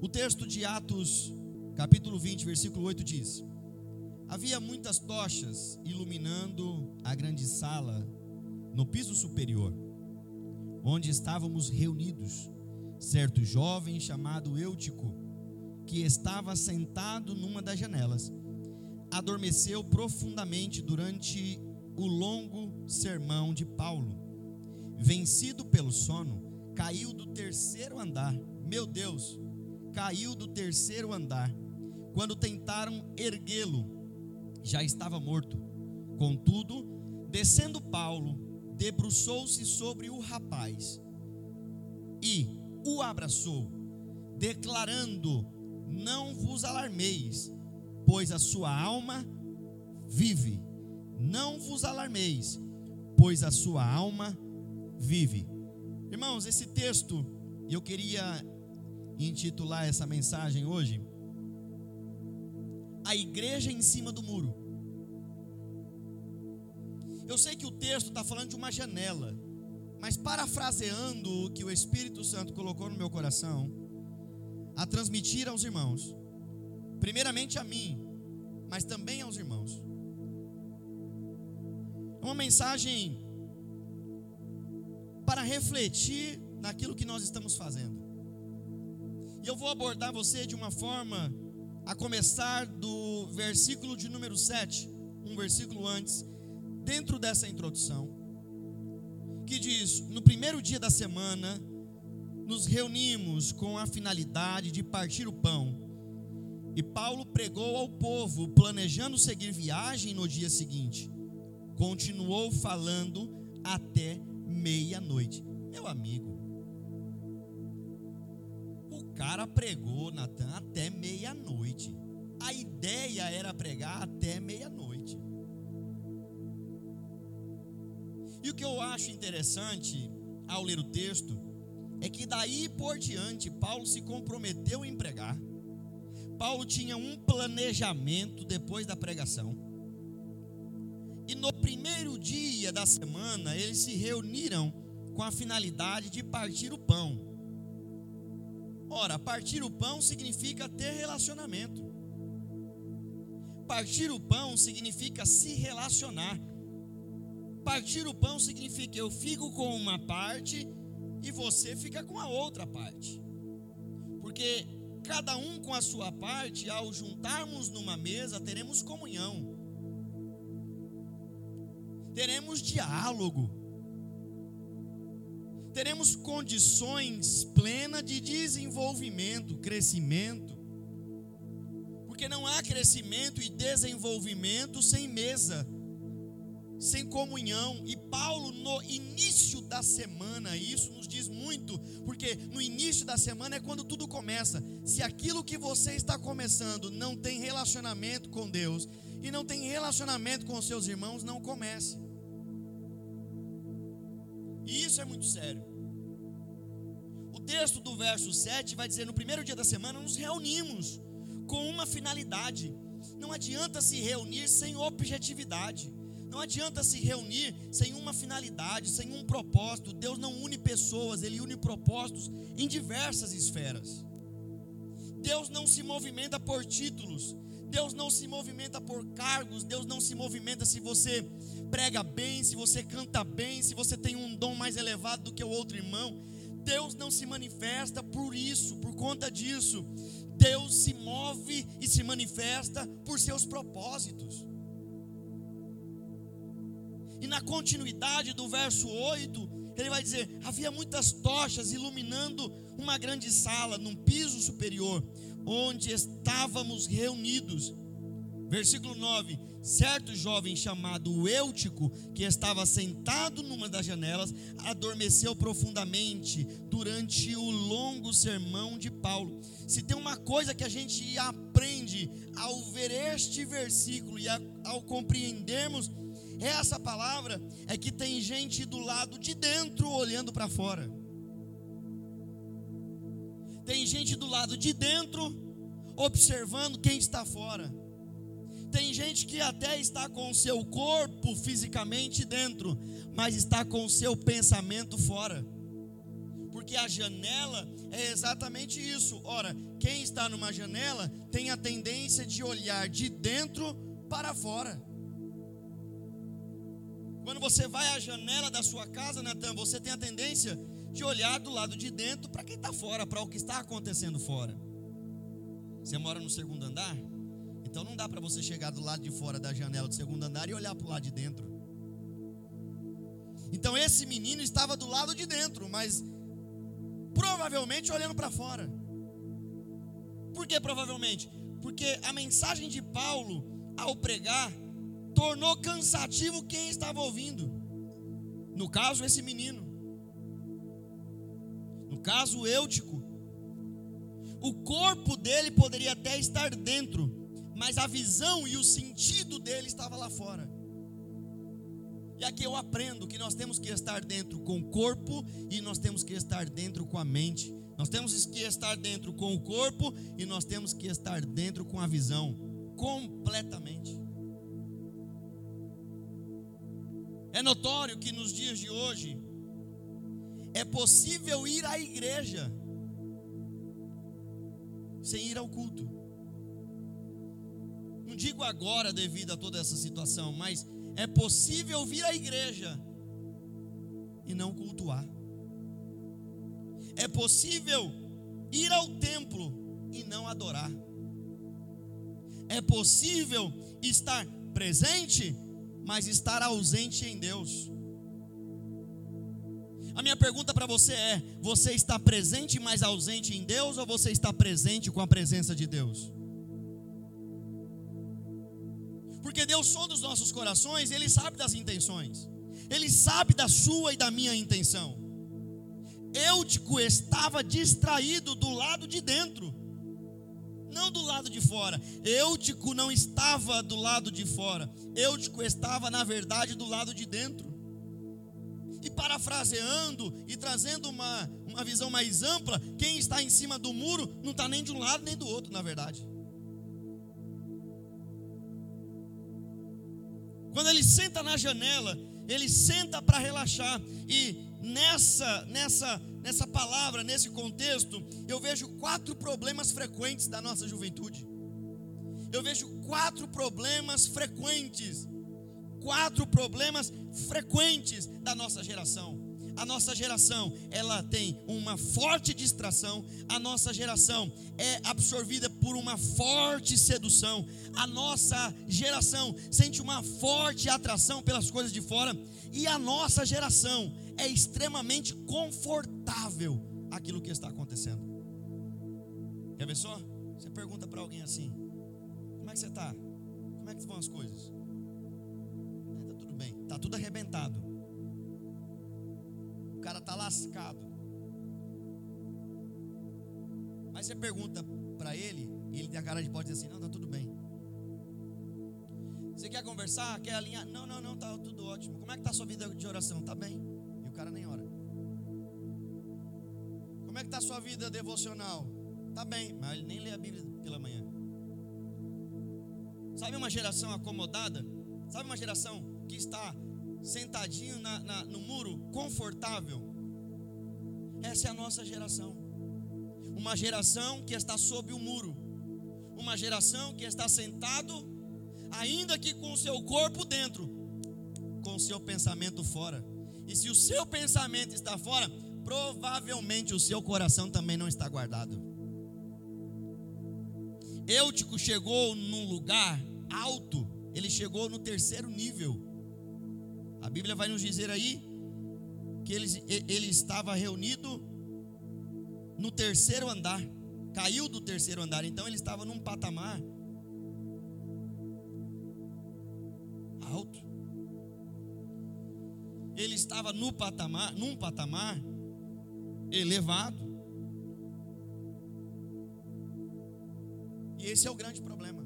O texto de Atos, capítulo 20, versículo 8 diz: Havia muitas tochas iluminando a grande sala no piso superior, onde estávamos reunidos. Certo jovem chamado Eutico, que estava sentado numa das janelas, adormeceu profundamente durante o longo sermão de Paulo. Vencido pelo sono, caiu do terceiro andar. Meu Deus, caiu do terceiro andar. Quando tentaram erguê-lo, já estava morto. Contudo, descendo Paulo, debruçou-se sobre o rapaz e o abraçou, declarando: Não vos alarmeis, pois a sua alma vive. Não vos alarmeis, pois a sua alma vive. Irmãos, esse texto, eu queria intitular essa mensagem hoje, A Igreja em cima do muro. Eu sei que o texto está falando de uma janela, mas parafraseando o que o Espírito Santo colocou no meu coração, a transmitir aos irmãos, primeiramente a mim, mas também aos irmãos. É uma mensagem para refletir naquilo que nós estamos fazendo. E eu vou abordar você de uma forma a começar do versículo de número 7, um versículo antes, dentro dessa introdução, que diz: No primeiro dia da semana, nos reunimos com a finalidade de partir o pão. E Paulo pregou ao povo, planejando seguir viagem no dia seguinte. Continuou falando até meia-noite. Meu amigo, cara pregou, Natan, até meia-noite. A ideia era pregar até meia-noite. E o que eu acho interessante ao ler o texto é que daí por diante Paulo se comprometeu em pregar. Paulo tinha um planejamento depois da pregação. E no primeiro dia da semana, eles se reuniram com a finalidade de partir o pão. Ora, partir o pão significa ter relacionamento. Partir o pão significa se relacionar. Partir o pão significa eu fico com uma parte e você fica com a outra parte. Porque cada um com a sua parte, ao juntarmos numa mesa, teremos comunhão teremos diálogo, teremos condições plenas de desenvolvimento, crescimento, porque não há crescimento e desenvolvimento sem mesa, sem comunhão. E Paulo, no início da semana, isso nos diz muito, porque no início da semana é quando tudo começa. Se aquilo que você está começando não tem relacionamento com Deus e não tem relacionamento com seus irmãos, não comece. E isso é muito sério. Texto do verso 7 vai dizer: no primeiro dia da semana nos reunimos com uma finalidade. Não adianta se reunir sem objetividade. Não adianta se reunir sem uma finalidade, sem um propósito. Deus não une pessoas, Ele une propósitos em diversas esferas. Deus não se movimenta por títulos, Deus não se movimenta por cargos, Deus não se movimenta se você prega bem, se você canta bem, se você tem um dom mais elevado do que o outro irmão. Deus não se manifesta por isso, por conta disso. Deus se move e se manifesta por seus propósitos. E na continuidade do verso 8, ele vai dizer: havia muitas tochas iluminando uma grande sala num piso superior, onde estávamos reunidos. Versículo 9: Certo jovem chamado Eutico, que estava sentado numa das janelas, adormeceu profundamente durante o longo sermão de Paulo. Se tem uma coisa que a gente aprende ao ver este versículo e ao compreendermos essa palavra, é que tem gente do lado de dentro olhando para fora. Tem gente do lado de dentro observando quem está fora. Tem gente que até está com o seu corpo fisicamente dentro, mas está com o seu pensamento fora. Porque a janela é exatamente isso. Ora, quem está numa janela tem a tendência de olhar de dentro para fora. Quando você vai à janela da sua casa, Natan, você tem a tendência de olhar do lado de dentro para quem está fora, para o que está acontecendo fora. Você mora no segundo andar? Então não dá para você chegar do lado de fora da janela do segundo andar e olhar para o lado de dentro. Então esse menino estava do lado de dentro, mas provavelmente olhando para fora. Por que provavelmente? Porque a mensagem de Paulo, ao pregar, tornou cansativo quem estava ouvindo. No caso, esse menino. No caso, o Eutico. O corpo dele poderia até estar dentro, mas a visão e o sentido dele estava lá fora. E aqui eu aprendo que nós temos que estar dentro com o corpo e nós temos que estar dentro com a mente. Nós temos que estar dentro com o corpo e nós temos que estar dentro com a visão completamente. É notório que nos dias de hoje é possível ir à igreja sem ir ao culto. Não digo agora devido a toda essa situação, mas é possível vir à igreja e não cultuar. É possível ir ao templo e não adorar. É possível estar presente, mas estar ausente em Deus. A minha pergunta para você é: você está presente, mas ausente em Deus, ou você está presente com a presença de Deus? Deus sonda os nossos corações, Ele sabe das intenções, Ele sabe da sua e da minha intenção. Eutico estava distraído do lado de dentro, não do lado de fora. Eutico não estava do lado de fora, Eutico estava, na verdade, do lado de dentro. E parafraseando e trazendo uma, uma visão mais ampla, quem está em cima do muro não está nem de um lado nem do outro, na verdade. Quando ele senta na janela, ele senta para relaxar. E nessa, nessa, nessa palavra, nesse contexto, eu vejo quatro problemas frequentes da nossa juventude. Eu vejo quatro problemas frequentes. Quatro problemas frequentes da nossa geração. A nossa geração, ela tem uma forte distração, a nossa geração é absorvida por uma forte sedução, a nossa geração sente uma forte atração pelas coisas de fora, e a nossa geração é extremamente confortável aquilo que está acontecendo. Quer ver só? Você pergunta para alguém assim: Como é que você está? Como é que vão as coisas? Está tudo bem, está tudo arrebentado está lascado. Mas você pergunta para ele, e ele tem a cara de pode dizer assim: não, está tudo bem. Você quer conversar? Quer alinhar? Não, não, não, está tudo ótimo. Como é que está a sua vida de oração? Está bem. E o cara nem ora. Como é que está a sua vida devocional? Está bem, mas ele nem lê a Bíblia pela manhã. Sabe uma geração acomodada? Sabe uma geração que está sentadinho na, na, no muro, confortável. Essa é a nossa geração. Uma geração que está sob o muro. Uma geração que está sentado, ainda que com o seu corpo dentro, com o seu pensamento fora. E se o seu pensamento está fora, provavelmente o seu coração também não está guardado. Eutico chegou num lugar alto, ele chegou no terceiro nível. A Bíblia vai nos dizer aí que ele, ele estava reunido no terceiro andar, caiu do terceiro andar, então ele estava num patamar alto. Ele estava no patamar, num patamar elevado. E esse é o grande problema.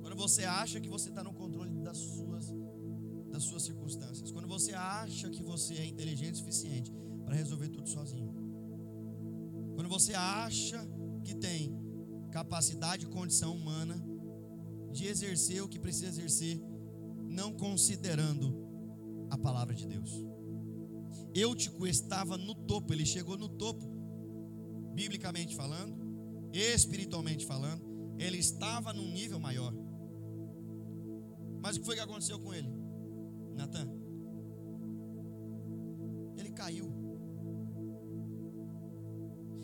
Quando você acha que você está no controle das suas das suas circunstâncias. Quando você acha que você é inteligente o suficiente para resolver tudo sozinho. Quando você acha que tem capacidade e condição humana de exercer o que precisa exercer, não considerando a palavra de Deus. Eutico estava no topo, ele chegou no topo biblicamente falando, espiritualmente falando, ele estava num nível maior. Mas o que foi que aconteceu com ele? Natan? Ele caiu.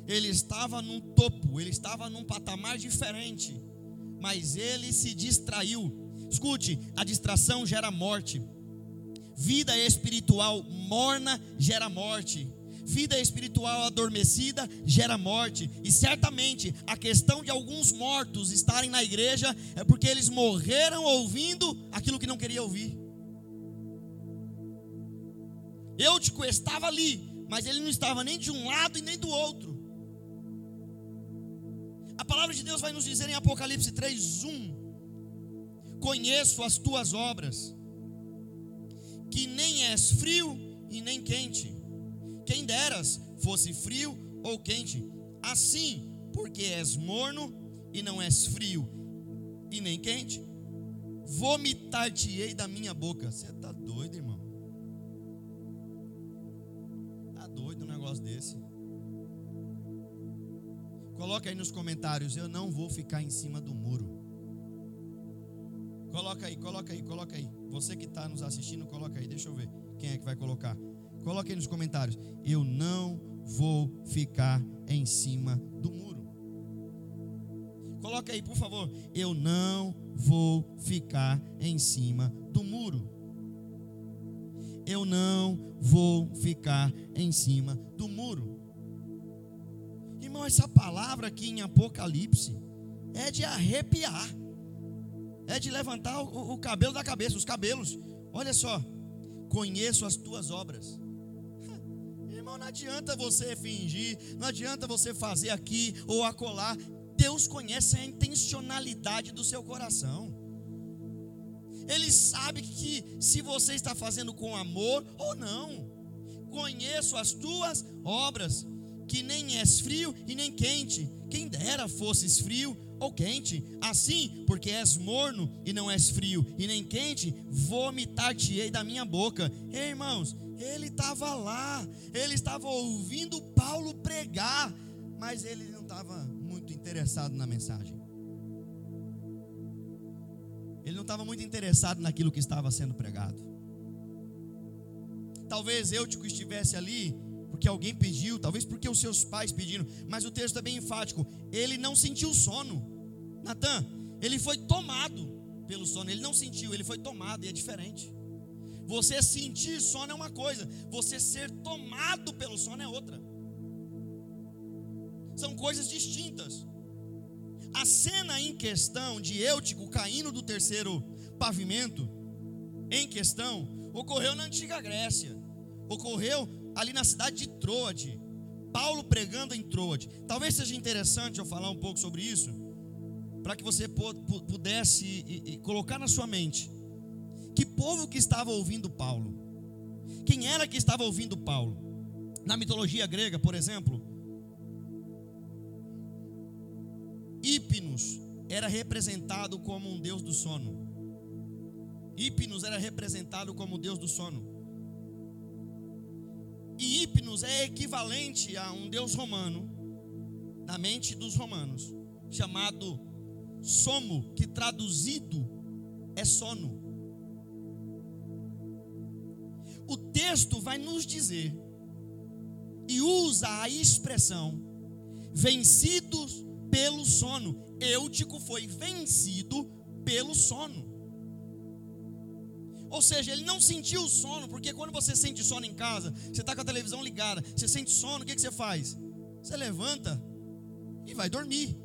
Ele estava num topo, ele estava num patamar diferente, mas ele se distraiu. Escute, a distração gera morte. Vida espiritual morna gera morte. Vida espiritual adormecida gera morte. E certamente a questão de alguns mortos estarem na igreja é porque eles morreram ouvindo aquilo que não queria ouvir. Eutico estava ali, mas ele não estava nem de um lado e nem do outro. A palavra de Deus vai nos dizer em Apocalipse 3:1: Conheço as tuas obras, que nem és frio e nem quente. Quem deras fosse frio ou quente. Assim, porque és morno e não és frio e nem quente, vomitar-te-ei da minha boca. Você está doido, irmão? Negócio desse? Coloca aí nos comentários, eu não vou ficar em cima do muro. Coloca aí, coloca aí, coloca aí. Você que está nos assistindo, coloca aí. Deixa eu ver quem é que vai colocar. Coloque aí nos comentários. Eu não vou ficar em cima do muro. Coloca aí, por favor. Eu não vou ficar em cima do muro. Eu não vou ficar em cima do muro. Irmão, essa palavra aqui em Apocalipse é de arrepiar é de levantar o, o cabelo da cabeça, os cabelos. Olha só, conheço as tuas obras. Irmão, não adianta você fingir, não adianta você fazer aqui ou acolá. Deus conhece a intencionalidade do seu coração. Ele sabe que se você está fazendo com amor ou não. Conheço as tuas obras, que nem és frio e nem quente. Quem dera fosses frio ou quente. Assim, porque és morno e não és frio e nem quente, vomitar-te-ei da minha boca. Ei, irmãos, ele estava lá, ele estava ouvindo Paulo pregar, mas ele não estava muito interessado na mensagem. Ele não estava muito interessado naquilo que estava sendo pregado. Talvez Eutico estivesse ali porque alguém pediu, talvez porque os seus pais pediram, mas o texto é bem enfático. Ele não sentiu sono. Natan, ele foi tomado pelo sono, ele não sentiu, ele foi tomado, e é diferente. Você sentir sono é uma coisa, você ser tomado pelo sono é outra. São coisas distintas. A cena em questão de Eutico caindo do terceiro pavimento, em questão, ocorreu na antiga Grécia. Ocorreu ali na cidade de Troade. Paulo pregando em Troade. Talvez seja interessante eu falar um pouco sobre isso, para que você pudesse colocar na sua mente que povo que estava ouvindo Paulo. Quem era que estava ouvindo Paulo? Na mitologia grega, por exemplo, Hipnos era representado como um deus do sono. Hipnos era representado como o deus do sono. E Hipnos é equivalente a um deus romano, na mente dos romanos, chamado Somo, que traduzido é sono. O texto vai nos dizer, e usa a expressão, vencidos pelo sono. Eutico foi vencido pelo sono. Ou seja, ele não sentiu sono, porque quando você sente sono em casa, você está com a televisão ligada, você sente sono, o que, que você faz? Você levanta e vai dormir.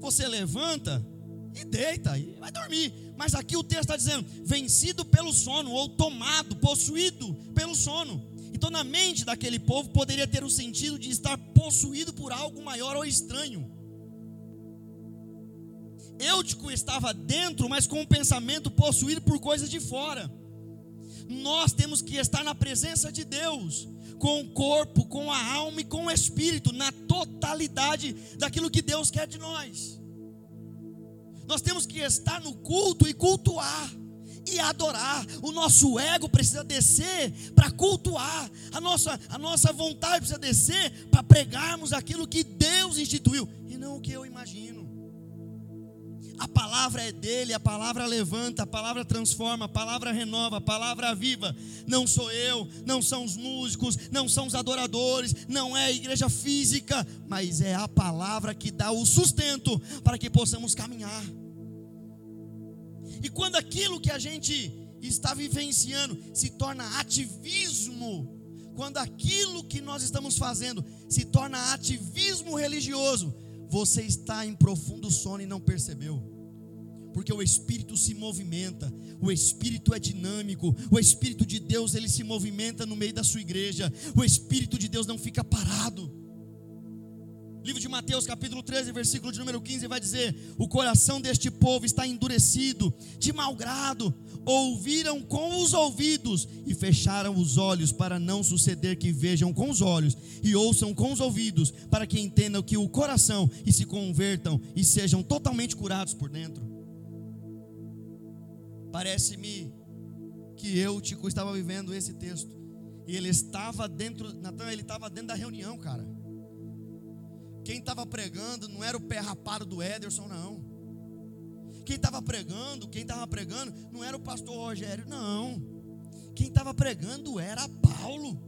Você levanta e deita e vai dormir. Mas aqui o texto está dizendo: vencido pelo sono, ou tomado, possuído pelo sono. Então, na mente daquele povo, poderia ter o sentido de estar possuído por algo maior ou estranho. Eutico estava dentro, mas com o pensamento possuído por coisas de fora. Nós temos que estar na presença de Deus, com o corpo, com a alma e com o espírito, na totalidade daquilo que Deus quer de nós. Nós temos que estar no culto e cultuar, e adorar. O nosso ego precisa descer para cultuar. A nossa, a nossa vontade precisa descer para pregarmos aquilo que Deus instituiu e não o que eu imagino. A palavra é dele, a palavra levanta, a palavra transforma, a palavra renova, a palavra viva. Não sou eu, não são os músicos, não são os adoradores, não é a igreja física, mas é a palavra que dá o sustento para que possamos caminhar. E quando aquilo que a gente está vivenciando se torna ativismo, quando aquilo que nós estamos fazendo se torna ativismo religioso, você está em profundo sono e não percebeu. Porque o espírito se movimenta, o espírito é dinâmico, o espírito de Deus ele se movimenta no meio da sua igreja. O espírito de Deus não fica parado. Livro de Mateus, capítulo 13, versículo de número 15, vai dizer: O coração deste povo está endurecido, de mau grado, ouviram com os ouvidos e fecharam os olhos, para não suceder que vejam com os olhos e ouçam com os ouvidos, para que entendam que o coração e se convertam e sejam totalmente curados por dentro. Parece-me que eu, Tico, estava vivendo esse texto. E ele estava dentro, Natan, ele estava dentro da reunião, cara. Quem estava pregando não era o pé rapado do Ederson, não. Quem estava pregando, quem estava pregando, não era o pastor Rogério, não. Quem estava pregando era Paulo.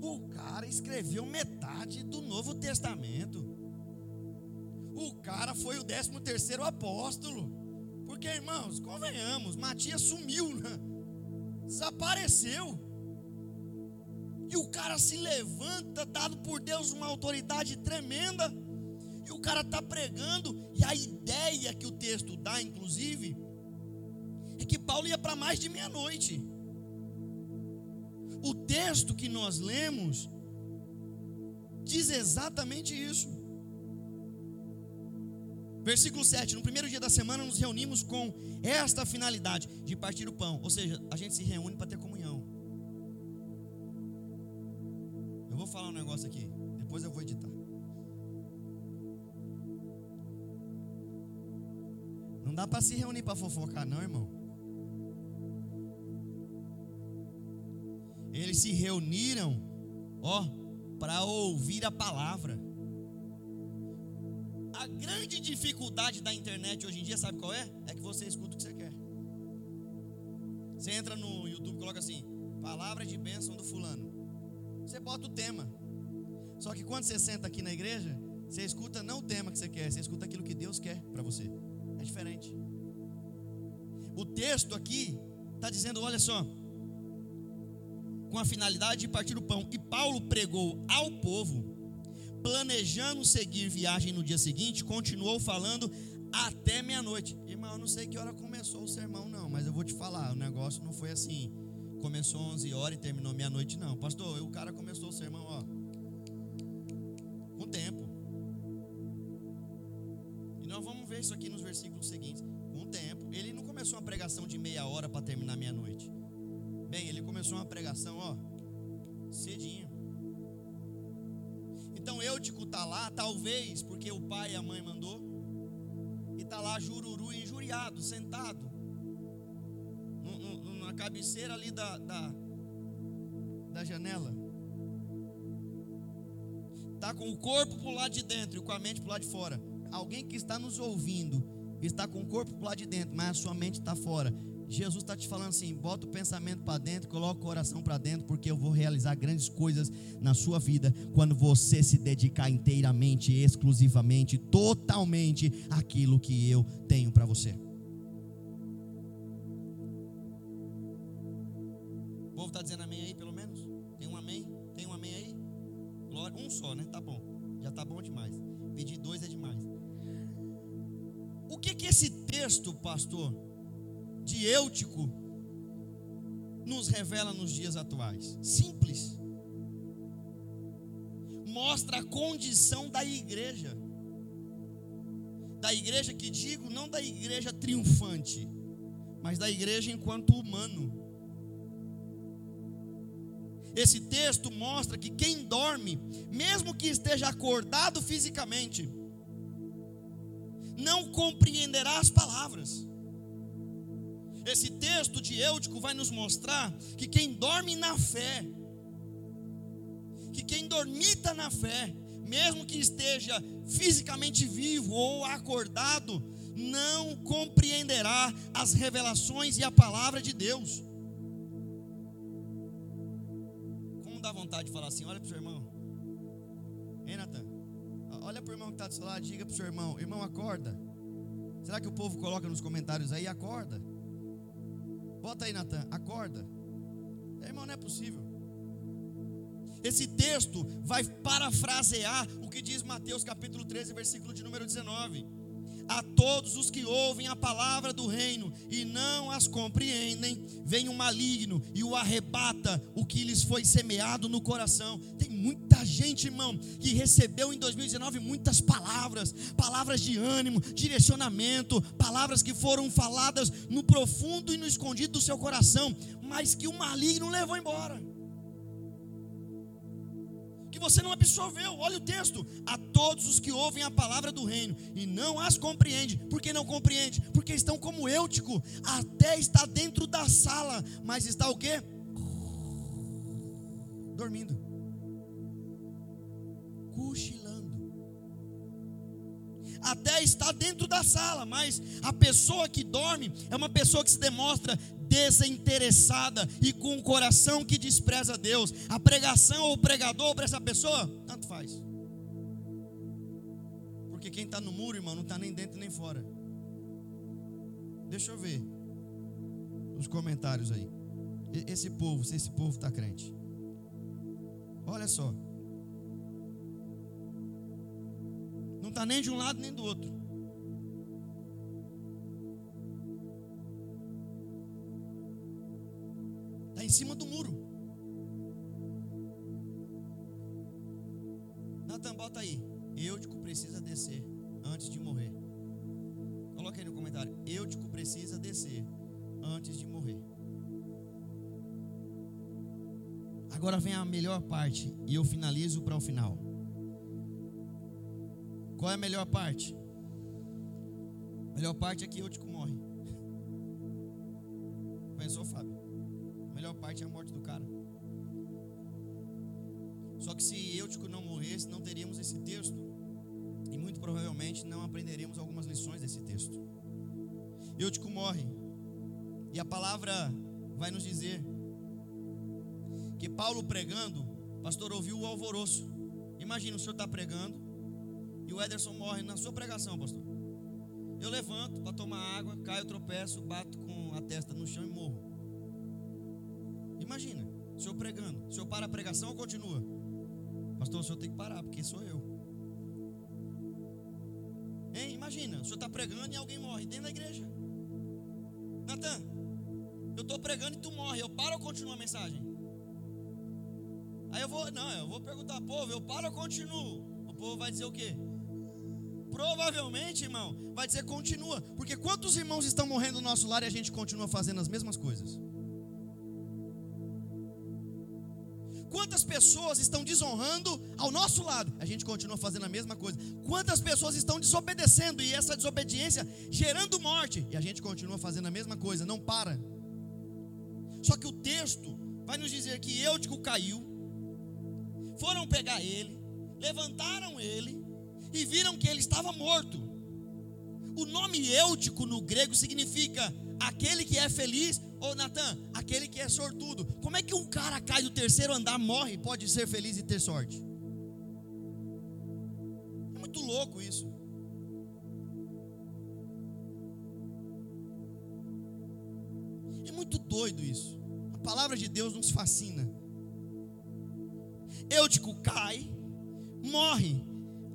O cara escreveu metade do Novo Testamento. O cara foi o décimo terceiro apóstolo. Porque, irmãos, convenhamos, Matias sumiu, né? desapareceu. E o cara se levanta, dado por Deus uma autoridade tremenda. E o cara está pregando. E a ideia que o texto dá, inclusive, é que Paulo ia para mais de meia-noite. O texto que nós lemos diz exatamente isso. Versículo 7: No primeiro dia da semana nos reunimos com esta finalidade de partir o pão. Ou seja, a gente se reúne para ter comunhão. Eu vou falar um negócio aqui, depois eu vou editar. Não dá para se reunir para fofocar, não, irmão. Eles se reuniram, ó, para ouvir a palavra. A grande dificuldade da internet hoje em dia, sabe qual é? É que você escuta o que você quer. Você entra no YouTube, coloca assim: palavra de bênção do fulano. Você bota o tema. Só que quando você senta aqui na igreja, você escuta não o tema que você quer, você escuta aquilo que Deus quer para você. É diferente. O texto aqui está dizendo: olha só, com a finalidade de partir o pão. E Paulo pregou ao povo, planejando seguir viagem no dia seguinte, continuou falando até meia-noite. Irmão, eu não sei que hora começou o sermão, não, mas eu vou te falar: o negócio não foi assim começou 11 horas e terminou meia-noite, não. Pastor, o cara começou o sermão, ó, com tempo. E nós vamos ver isso aqui nos versículos seguintes. Com tempo. Ele não começou uma pregação de meia hora para terminar meia-noite. Bem, ele começou uma pregação, ó, cedinho. Então Eutico está lá, talvez porque o pai e a mãe mandou, e está lá jururu injuriado, sentado cabeceira ali da, da, da janela. Está com o corpo para o lado de dentro e com a mente para o lado de fora. Alguém que está nos ouvindo está com o corpo para o lado de dentro, mas a sua mente está fora. Jesus está te falando assim: bota o pensamento para dentro, coloca o coração para dentro, porque eu vou realizar grandes coisas na sua vida quando você se dedicar inteiramente, exclusivamente, totalmente àquilo que eu tenho para você. Pastor, de Eutico, nos revela nos dias atuais? Simples. Mostra a condição da igreja. Da igreja que digo, não da igreja triunfante, mas da igreja enquanto humano esse texto mostra que quem dorme, mesmo que esteja acordado fisicamente, não compreenderá as palavras. Esse texto de Eutico vai nos mostrar que quem dorme na fé, que quem dormita na fé, mesmo que esteja fisicamente vivo ou acordado, não compreenderá as revelações e a palavra de Deus. Como dá vontade de falar assim: olha para o seu irmão, hein, Natan? Olha para o irmão que está do seu lado, diga para o seu irmão: irmão, acorda. Será que o povo coloca nos comentários aí? Acorda. Bota aí, Natan, acorda. É, irmão, não é possível. Esse texto vai parafrasear o que diz Mateus capítulo 13, versículo de número 19 a todos os que ouvem a palavra do reino e não as compreendem, vem o maligno e o arrebata o que lhes foi semeado no coração. Tem muita gente, irmão, que recebeu em 2019 muitas palavras, palavras de ânimo, direcionamento, palavras que foram faladas no profundo e no escondido do seu coração, mas que o maligno levou embora que você não absorveu. Olha o texto: a todos os que ouvem a palavra do reino e não as compreende. Por que não compreende? Porque estão como Eutico, até está dentro da sala, mas está o quê? Dormindo. Cochilando. Até está dentro da sala, mas a pessoa que dorme é uma pessoa que se demonstra desinteressada e com um coração que despreza Deus. A pregação ou o pregador para essa pessoa, tanto faz. Porque quem está no muro, irmão, não está nem dentro nem fora. Deixa eu ver os comentários aí. Esse povo, se esse povo está crente. Olha só. Está nem de um lado nem do outro. em cima do muro. Natan, bota aí. Eutico precisa descer antes de morrer. Coloca aí no comentário. Eutico precisa descer antes de morrer. Agora vem a melhor parte e eu finalizo para o final. Qual é a melhor parte? A melhor parte é que Eutico morre. Pensou, Fábio? melhor parte é a morte do cara. Só que se Eutico não morresse, não teríamos esse texto. E muito provavelmente não aprenderemos algumas lições desse texto. Eutico morre. E a palavra vai nos dizer que Paulo pregando, pastor ouviu o alvoroço. Imagina o senhor está pregando e o Ederson morre na sua pregação, pastor. Eu levanto para tomar água, caio, tropeço, bato com a testa no chão e morro. Imagina, o senhor pregando. O senhor para a pregação ou continua? Pastor, o senhor tem que parar, porque sou eu. Hein? Imagina, o senhor está pregando e alguém morre dentro da igreja. Natan, eu estou pregando e tu morre. Eu paro ou continuo a mensagem? Aí eu vou, não, eu vou perguntar, povo, eu paro ou continuo? O povo vai dizer o quê? Provavelmente, irmão, vai dizer continua. Porque quantos irmãos estão morrendo no nosso lar e a gente continua fazendo as mesmas coisas? Quantas pessoas estão desonrando ao nosso lado? A gente continua fazendo a mesma coisa. Quantas pessoas estão desobedecendo e essa desobediência gerando morte? E a gente continua fazendo a mesma coisa, não para. Só que o texto vai nos dizer que Eutico caiu, foram pegar ele, levantaram ele e viram que ele estava morto. O nome Eutico no grego significa aquele que é feliz, ou Natan, aquele que é sortudo. Como é que um cara cai do terceiro andar, morre pode ser feliz e ter sorte? É muito louco isso. É muito doido isso. A palavra de Deus nos fascina. Eutico cai, morre.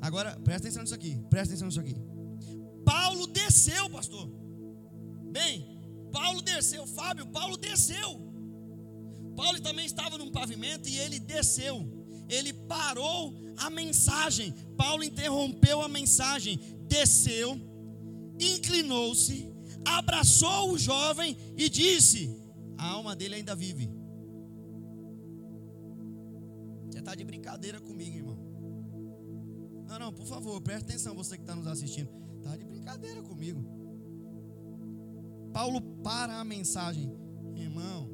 Agora, presta atenção nisso aqui. Presta atenção nisso aqui. Paulo desceu, pastor. Bem, Paulo desceu, Fábio, Paulo desceu. Paulo também estava num pavimento e ele desceu. Ele parou a mensagem. Paulo interrompeu a mensagem, desceu, inclinou-se, abraçou o jovem e disse: A alma dele ainda vive. Você está de brincadeira comigo, irmão. Não, não, por favor, preste atenção, você que está nos assistindo. Está de brincadeira comigo. Paulo para a mensagem, irmão.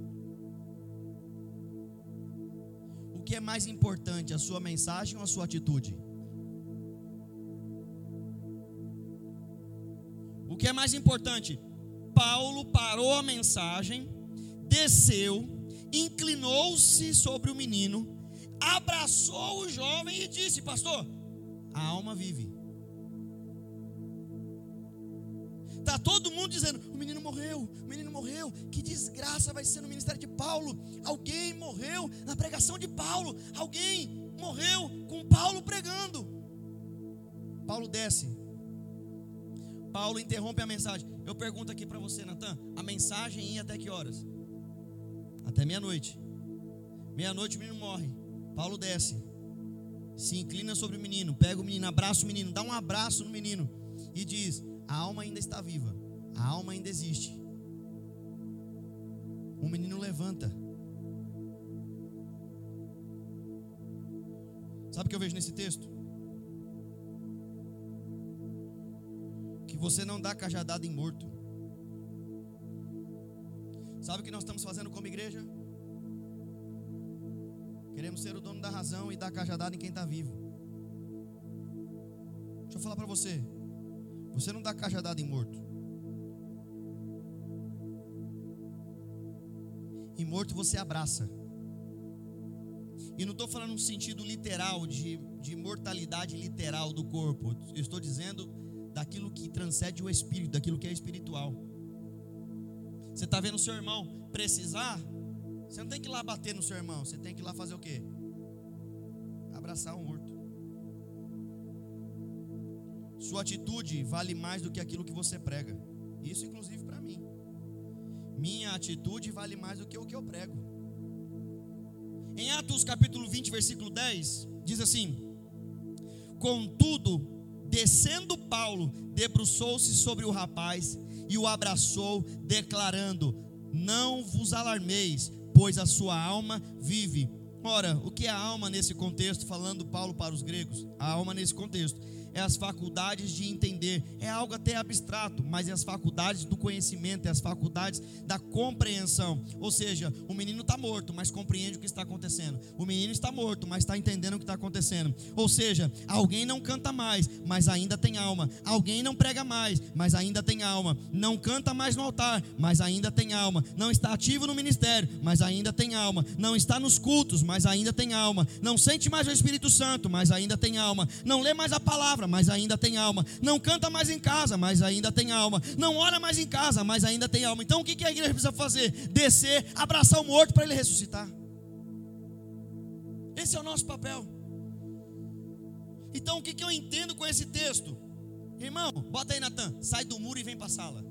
O que é mais importante, a sua mensagem ou a sua atitude? O que é mais importante? Paulo parou a mensagem, desceu, inclinou-se sobre o menino, abraçou o jovem e disse: Pastor, a alma vive. Está todo mundo dizendo: o menino morreu, o menino morreu. Que desgraça vai ser no ministério de Paulo. Alguém morreu na pregação de Paulo. Alguém morreu com Paulo pregando. Paulo desce. Paulo interrompe a mensagem. Eu pergunto aqui para você, Natan: a mensagem ia até que horas? Até meia-noite. Meia-noite o menino morre. Paulo desce. Se inclina sobre o menino, pega o menino, abraça o menino, dá um abraço no menino e diz: a alma ainda está viva, a alma ainda existe. O menino levanta. Sabe o que eu vejo nesse texto? Que você não dá cajadada em morto. Sabe o que nós estamos fazendo como igreja? Queremos ser o dono da razão e dar cajadada em quem está vivo. Deixa eu falar para você. Você não dá cajadada em morto. Em morto você abraça. E não estou falando no sentido literal, de, de mortalidade literal do corpo. Eu estou dizendo daquilo que transcende o espírito, daquilo que é espiritual. Você está vendo o seu irmão precisar? Você não tem que ir lá bater no seu irmão. Você tem que ir lá fazer o quê? Abraçar o morto. Sua atitude vale mais do que aquilo que você prega. Isso, inclusive, para mim. Minha atitude vale mais do que o que eu prego. Em Atos capítulo 20, versículo 10, diz assim: Contudo, descendo Paulo, debruçou-se sobre o rapaz e o abraçou, declarando: Não vos alarmeis, pois a sua alma vive. Ora, o que é a alma nesse contexto, falando Paulo para os gregos? A alma nesse contexto é as faculdades de entender. É algo até abstrato, mas é as faculdades do conhecimento, é as faculdades da compreensão. Ou seja, o menino está morto, mas compreende o que está acontecendo. O menino está morto, mas está entendendo o que está acontecendo. Ou seja, alguém não canta mais, mas ainda tem alma. Alguém não prega mais, mas ainda tem alma. Não canta mais no altar, mas ainda tem alma. Não está ativo no ministério, mas ainda tem alma. Não está nos cultos, mas ainda tem alma. Não sente mais o Espírito Santo, mas ainda tem alma. Não lê mais a palavra, mas ainda tem alma. Não canta mais em casa, mas ainda tem alma. Não ora mais em casa, mas ainda tem alma. Então o que a igreja precisa fazer? Descer, abraçar o morto para ele ressuscitar. Esse é o nosso papel. Então o que eu entendo com esse texto? Irmão, bota aí, Natan, sai do muro e vem para a sala.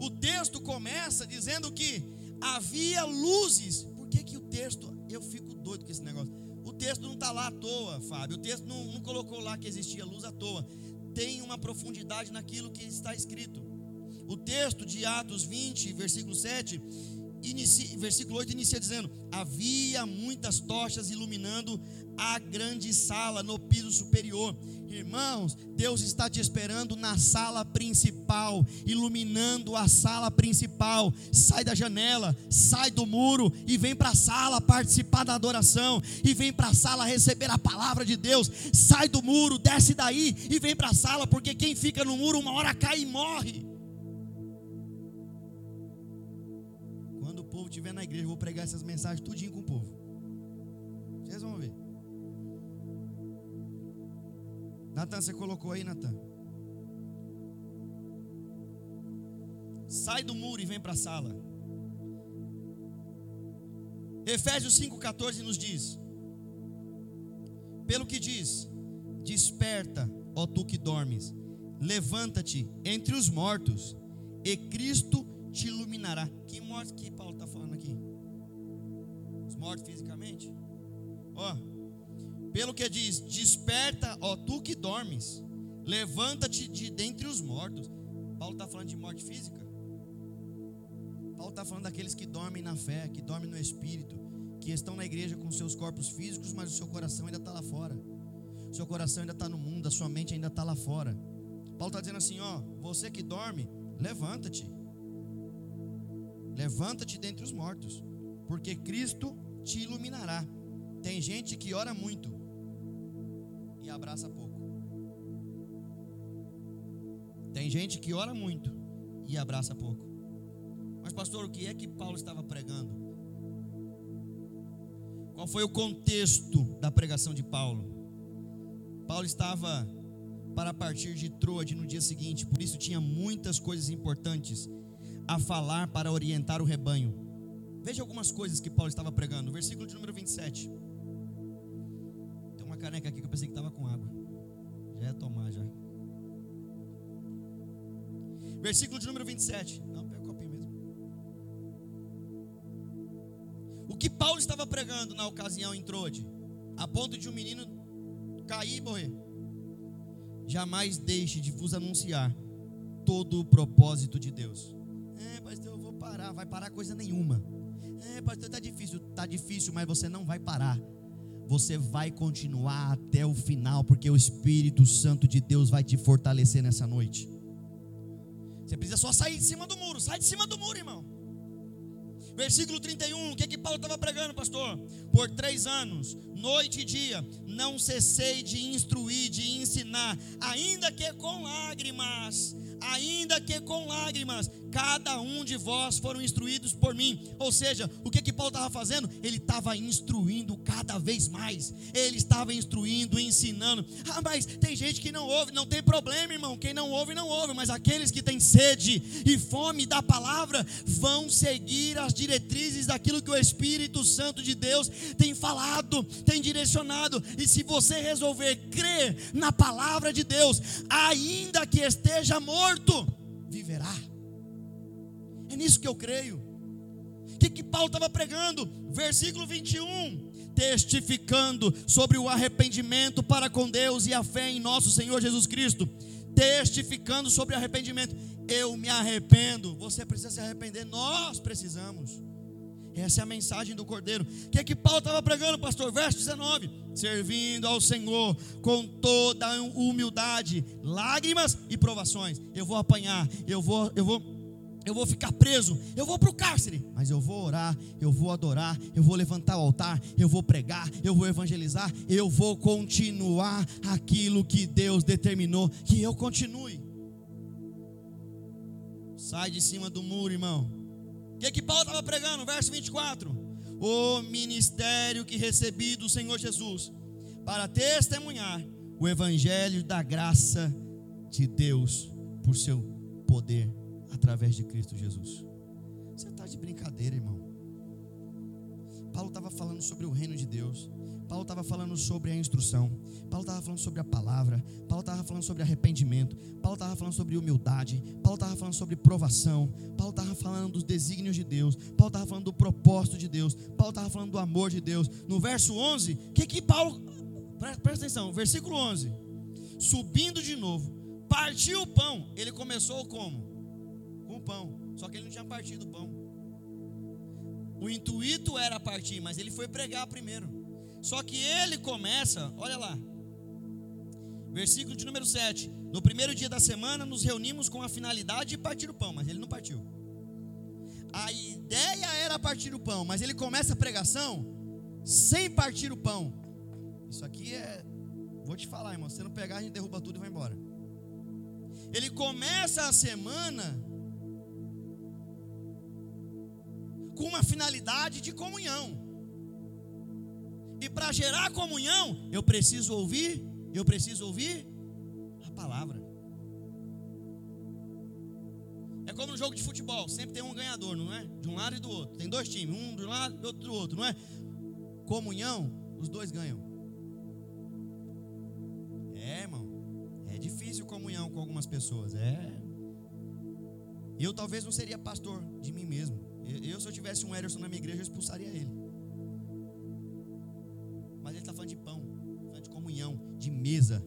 O texto começa dizendo que havia luzes. Por que, que o texto, eu fico doido com esse negócio texto não está lá à toa, Fábio. O texto não, não colocou lá que existia luz à toa. Tem uma profundidade naquilo que está escrito. O texto de Atos 20, versículo 7, inicia, versículo 8 inicia dizendo: Havia muitas tochas iluminando a grande sala no piso superior. Irmãos, Deus está te esperando na sala principal, iluminando a sala principal. Sai da janela, sai do muro e vem para a sala participar da adoração, e vem para a sala receber a palavra de Deus. Sai do muro, desce daí e vem para a sala, porque quem fica no muro uma hora cai e morre. Estiver na igreja, eu vou pregar essas mensagens tudinho com o povo. Vocês vão ver. Natan, você colocou aí, Natan? Sai do muro e vem para a sala. Efésios 5,14 nos diz: Pelo que diz, desperta, ó tu que dormes, levanta-te entre os mortos, e Cristo te iluminará. Que mortos que Paulo está falando mortos fisicamente? Ó, pelo que diz: Desperta, ó tu que dormes, levanta-te de dentre os mortos. Paulo está falando de morte física. Paulo está falando daqueles que dormem na fé, que dormem no espírito, que estão na igreja com seus corpos físicos, mas o seu coração ainda está lá fora. O seu coração ainda está no mundo, a sua mente ainda está lá fora. Paulo está dizendo assim: ó, você que dorme, levanta-te. Levanta-te dentre os mortos, porque Cristo te iluminará. Tem gente que ora muito e abraça pouco. Tem gente que ora muito e abraça pouco. Mas, pastor, o que é que Paulo estava pregando? Qual foi o contexto da pregação de Paulo? Paulo estava para partir de Troade no dia seguinte, por isso tinha muitas coisas importantes a falar para orientar o rebanho. Veja algumas coisas que Paulo estava pregando. Versículo de número 27. Tem uma caneca aqui que eu pensei que estava com água. Já ia tomar já. Versículo de número 27. Não, pega o copinho mesmo. O que Paulo estava pregando na ocasião em Trode, a ponto de um menino cair e morrer. Jamais deixe de vos anunciar todo o propósito de Deus. É, pastor, eu vou parar, vai parar coisa nenhuma. É, pastor, está difícil, está difícil, mas você não vai parar. Você vai continuar até o final, porque o Espírito Santo de Deus vai te fortalecer nessa noite. Você precisa só sair de cima do muro. Sai de cima do muro, irmão. Versículo 31, o que, que Paulo estava pregando, pastor? Por três anos, noite e dia, não cessei de instruir, de ensinar, ainda que com lágrimas, ainda que com lágrimas, cada um de vós foram instruídos por mim. Ou seja, o que que Paulo estava fazendo? Ele estava instruindo cada vez mais. Ele estava instruindo, ensinando. Ah, mas tem gente que não ouve, não tem problema, irmão. Quem não ouve, não ouve. Mas aqueles que têm sede e fome da palavra vão seguir as diretrizes daquilo que o Espírito Santo de Deus tem falado, tem direcionado. E se você resolver crer na palavra de Deus, ainda que esteja morto, viverá. É nisso que eu creio. O que, que Paulo estava pregando? Versículo 21. Testificando sobre o arrependimento para com Deus e a fé em nosso Senhor Jesus Cristo. Testificando sobre arrependimento. Eu me arrependo. Você precisa se arrepender. Nós precisamos. Essa é a mensagem do Cordeiro. O que é que Paulo estava pregando, pastor? Verso 19: Servindo ao Senhor com toda humildade, lágrimas e provações. Eu vou apanhar, eu vou, eu vou eu vou ficar preso, eu vou para o cárcere, mas eu vou orar, eu vou adorar, eu vou levantar o altar, eu vou pregar, eu vou evangelizar, eu vou continuar aquilo que Deus determinou que eu continue. Sai de cima do muro, irmão. O que, que Paulo estava pregando? Verso 24: O ministério que recebi do Senhor Jesus, para testemunhar o evangelho da graça de Deus por seu poder através de Cristo Jesus. Você está de brincadeira, irmão. Paulo estava falando sobre o reino de Deus. Paulo estava falando sobre a instrução. Paulo estava falando sobre a palavra. Paulo estava falando sobre arrependimento. Paulo estava falando sobre humildade. Paulo estava falando sobre provação. Paulo estava falando dos desígnios de Deus. Paulo estava falando do propósito de Deus. Paulo estava falando do amor de Deus. No verso 11, o que que Paulo. Presta atenção, versículo 11. Subindo de novo, partiu o pão. Ele começou como? O pão. Só que ele não tinha partido o pão. O intuito era partir, mas ele foi pregar primeiro. Só que ele começa, olha lá. Versículo de número 7. No primeiro dia da semana nos reunimos com a finalidade de partir o pão, mas ele não partiu. A ideia era partir o pão, mas ele começa a pregação sem partir o pão. Isso aqui é. Vou te falar, irmão. Se não pegar, a gente derruba tudo e vai embora. Ele começa a semana com uma finalidade de comunhão. E para gerar comunhão, eu preciso ouvir, eu preciso ouvir a palavra. É como no jogo de futebol, sempre tem um ganhador, não é? De um lado e do outro. Tem dois times, um do lado e outro do outro, não é? Comunhão, os dois ganham. É, irmão. É difícil comunhão com algumas pessoas, é. Eu talvez não seria pastor de mim mesmo. Eu, se eu tivesse um Ederson na minha igreja, eu expulsaria ele. Mas ele está falando de pão, falando de comunhão, de mesa.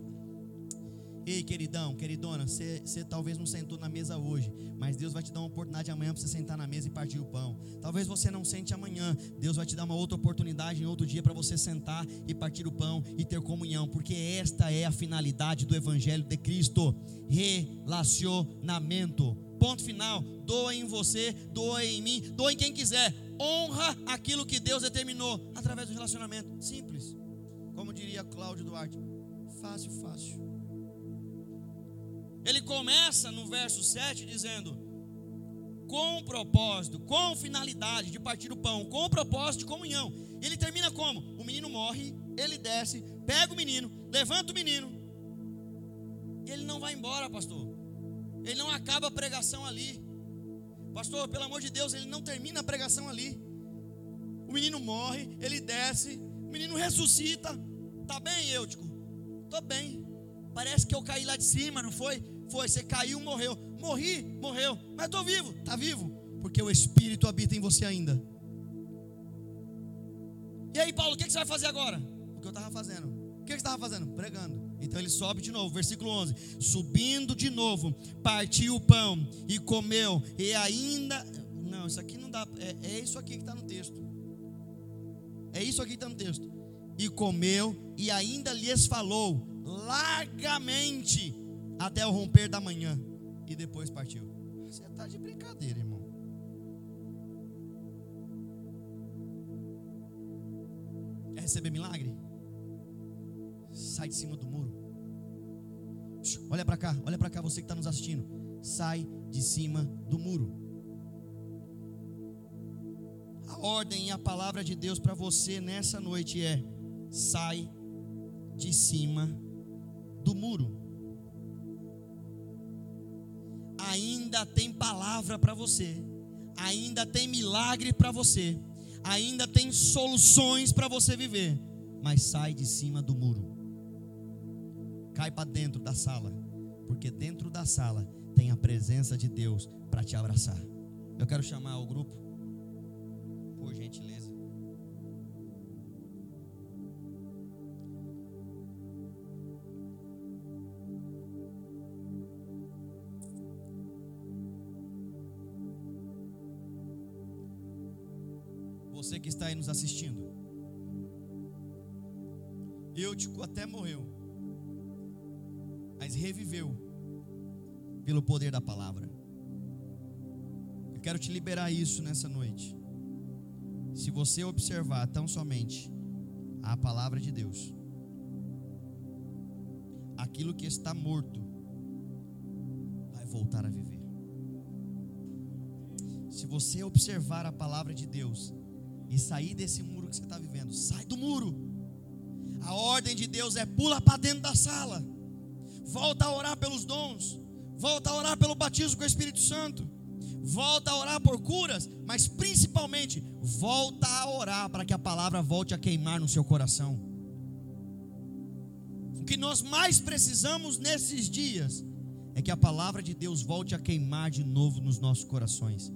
Ei, queridão, queridona, você talvez não sentou na mesa hoje, mas Deus vai te dar uma oportunidade amanhã para você sentar na mesa e partir o pão. Talvez você não sente amanhã, Deus vai te dar uma outra oportunidade em outro dia para você sentar e partir o pão e ter comunhão, porque esta é a finalidade do Evangelho de Cristo: relacionamento Ponto final. Doa em você, doa em mim, doa em quem quiser. Honra aquilo que Deus determinou através do relacionamento. Simples. Como diria Cláudio Duarte. Fácil, fácil. Ele começa no verso 7 dizendo: com propósito, com finalidade de partir o pão, com propósito de comunhão. Ele termina como? O menino morre, ele desce, pega o menino, levanta o menino. E ele não vai embora, pastor. Ele não acaba a pregação ali. Pastor, pelo amor de Deus, ele não termina a pregação ali. O menino morre, ele desce, o menino ressuscita. Tá bem, Eutico? Tô bem. Parece que eu caí lá de cima, não foi? Foi, você caiu, morreu. Morri, morreu. Mas estou vivo, está vivo. Porque o Espírito habita em você ainda. E aí, Paulo, o que, você vai fazer agora? O que eu estava fazendo. O que, você estava fazendo? Pregando. Então ele sobe de novo, versículo 11: Subindo de novo, partiu o pão e comeu, e ainda. Não, isso aqui não dá. É, é isso aqui que está no texto. É isso aqui que está no texto. E comeu, e ainda lhes falou largamente até o romper da manhã e depois partiu. Você está de brincadeira, irmão. Quer receber milagre? Sai de cima do muro. Olha para cá, olha para cá, você que está nos assistindo. Sai de cima do muro. A ordem e a palavra de Deus para você nessa noite é: sai de cima do muro. ainda tem palavra para você, ainda tem milagre para você, ainda tem soluções para você viver, mas sai de cima do muro, cai para dentro da sala, porque dentro da sala tem a presença de Deus para te abraçar. Eu quero chamar o grupo, por gentileza. você que está aí nos assistindo. Eutico até morreu, mas reviveu pelo poder da palavra. Eu quero te liberar isso nessa noite. Se você observar tão somente a palavra de Deus, aquilo que está morto vai voltar a viver. Se você observar a palavra de Deus, e sair desse muro que você está vivendo. Sai do muro. A ordem de Deus é pula para dentro da sala. Volta a orar pelos dons. Volta a orar pelo batismo com o Espírito Santo. Volta a orar por curas, mas principalmente volta a orar para que a palavra volte a queimar no seu coração. O que nós mais precisamos nesses dias é que a palavra de Deus volte a queimar de novo nos nossos corações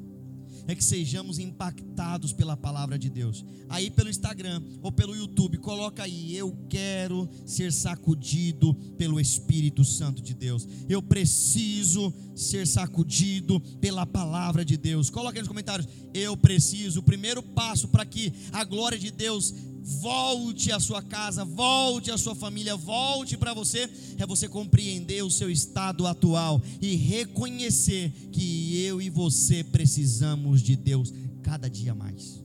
é que sejamos impactados pela palavra de Deus. Aí pelo Instagram ou pelo YouTube, coloca aí: eu quero ser sacudido pelo Espírito Santo de Deus. Eu preciso ser sacudido pela palavra de Deus. Coloca aí nos comentários: eu preciso. O primeiro passo para que a glória de Deus volte à sua casa, volte à sua família, volte para você, é você compreender o seu estado atual e reconhecer que eu e você precisamos de Deus cada dia mais.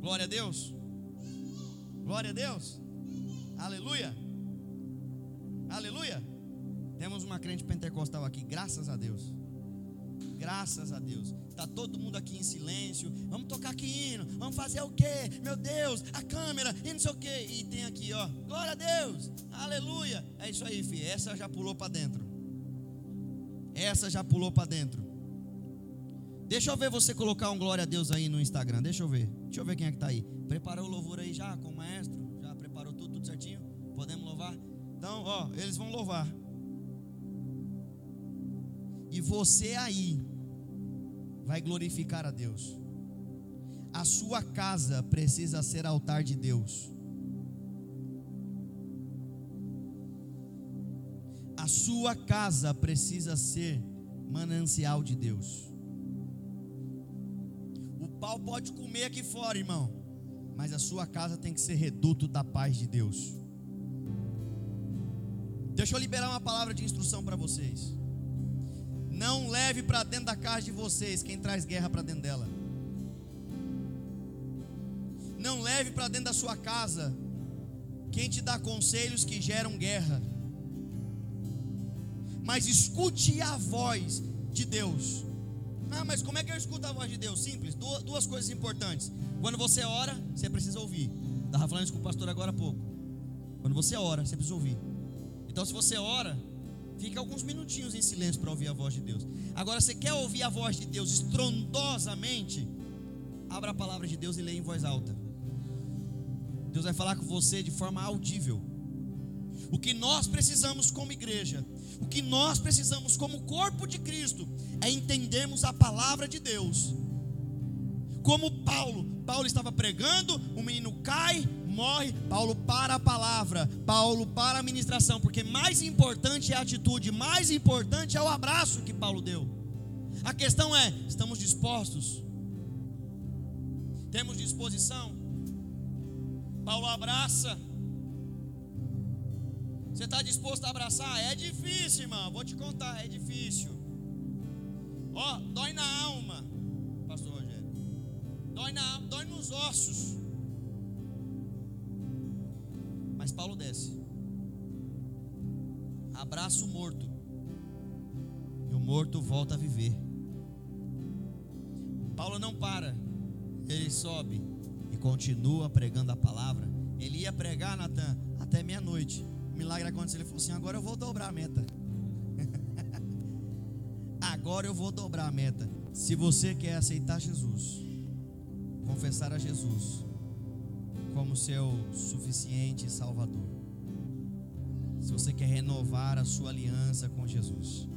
Glória a Deus. Glória a Deus. Aleluia. Aleluia. Temos uma crente pentecostal aqui, graças a Deus. Graças a Deus. Está todo mundo aqui em silêncio. Vamos tocar aqui hino. Vamos fazer o quê? Meu Deus, a câmera e não sei o quê. E tem aqui, ó. Glória a Deus. Aleluia. É isso aí, filho. Essa já pulou para dentro. Essa já pulou para dentro. Deixa eu ver você colocar um glória a Deus aí no Instagram. Deixa eu ver. Deixa eu ver quem é que está aí. Preparou o louvor aí já com o maestro? Já preparou tudo, tudo certinho? Podemos louvar? Então, ó, eles vão louvar. E você aí vai glorificar a Deus. A sua casa precisa ser altar de Deus. A sua casa precisa ser manancial de Deus. O pau pode comer aqui fora, irmão, mas a sua casa tem que ser reduto da paz de Deus. Deixa eu liberar uma palavra de instrução para vocês. Não leve para dentro da casa de vocês quem traz guerra para dentro dela. Não leve para dentro da sua casa quem te dá conselhos que geram guerra. Mas escute a voz de Deus. Ah, mas como é que eu escuto a voz de Deus? Simples, duas, duas coisas importantes. Quando você ora, você precisa ouvir. Estava falando isso com o pastor agora há pouco. Quando você ora, você precisa ouvir. Então, se você ora, fica alguns minutinhos em silêncio para ouvir a voz de Deus. Agora, você quer ouvir a voz de Deus estrondosamente? Abra a palavra de Deus e leia em voz alta. Deus vai falar com você de forma audível. O que nós precisamos como igreja, o que nós precisamos como corpo de Cristo, é entendermos a palavra de Deus. Como Paulo, Paulo estava pregando, o menino cai, morre, Paulo para a palavra, Paulo para a ministração, porque mais importante é a atitude, mais importante é o abraço que Paulo deu. A questão é: estamos dispostos? Temos disposição? Paulo abraça. Você está disposto a abraçar? É difícil, irmão. Vou te contar, é difícil. Ó, oh, dói na alma, Pastor Rogério. Dói na dói nos ossos. Mas Paulo desce. Abraça o morto. E o morto volta a viver. Paulo não para. Ele sobe e continua pregando a palavra. Ele ia pregar, Natan, até meia-noite. O milagre aconteceu. Ele falou assim: agora eu vou dobrar a meta. agora eu vou dobrar a meta. Se você quer aceitar Jesus, confessar a Jesus como seu suficiente Salvador, se você quer renovar a sua aliança com Jesus,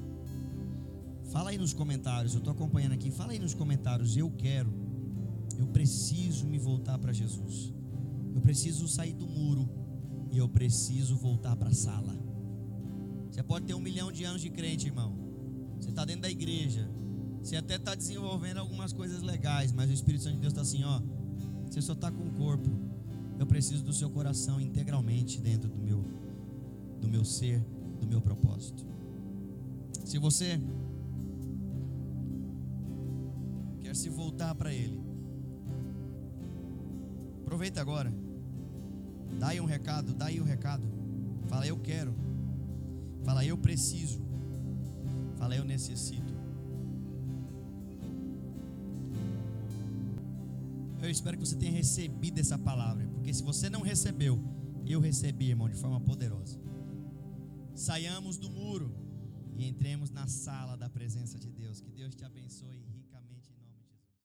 fala aí nos comentários. Eu estou acompanhando aqui. Fala aí nos comentários. Eu quero. Eu preciso me voltar para Jesus. Eu preciso sair do muro e eu preciso voltar para a sala. Você pode ter um milhão de anos de crente, irmão. Você está dentro da igreja. Você até está desenvolvendo algumas coisas legais, mas o Espírito Santo de Deus está assim, ó. Você só está com o corpo. Eu preciso do seu coração integralmente dentro do meu, do meu ser, do meu propósito. Se você quer se voltar para Ele, aproveita agora. Dá aí um recado, dá aí um recado. Fala, eu quero. Fala, eu preciso. Fala, eu necessito. Eu espero que você tenha recebido essa palavra, porque se você não recebeu, eu recebi, irmão, de forma poderosa. Saiamos do muro e entremos na sala da presença de Deus. Que Deus te abençoe.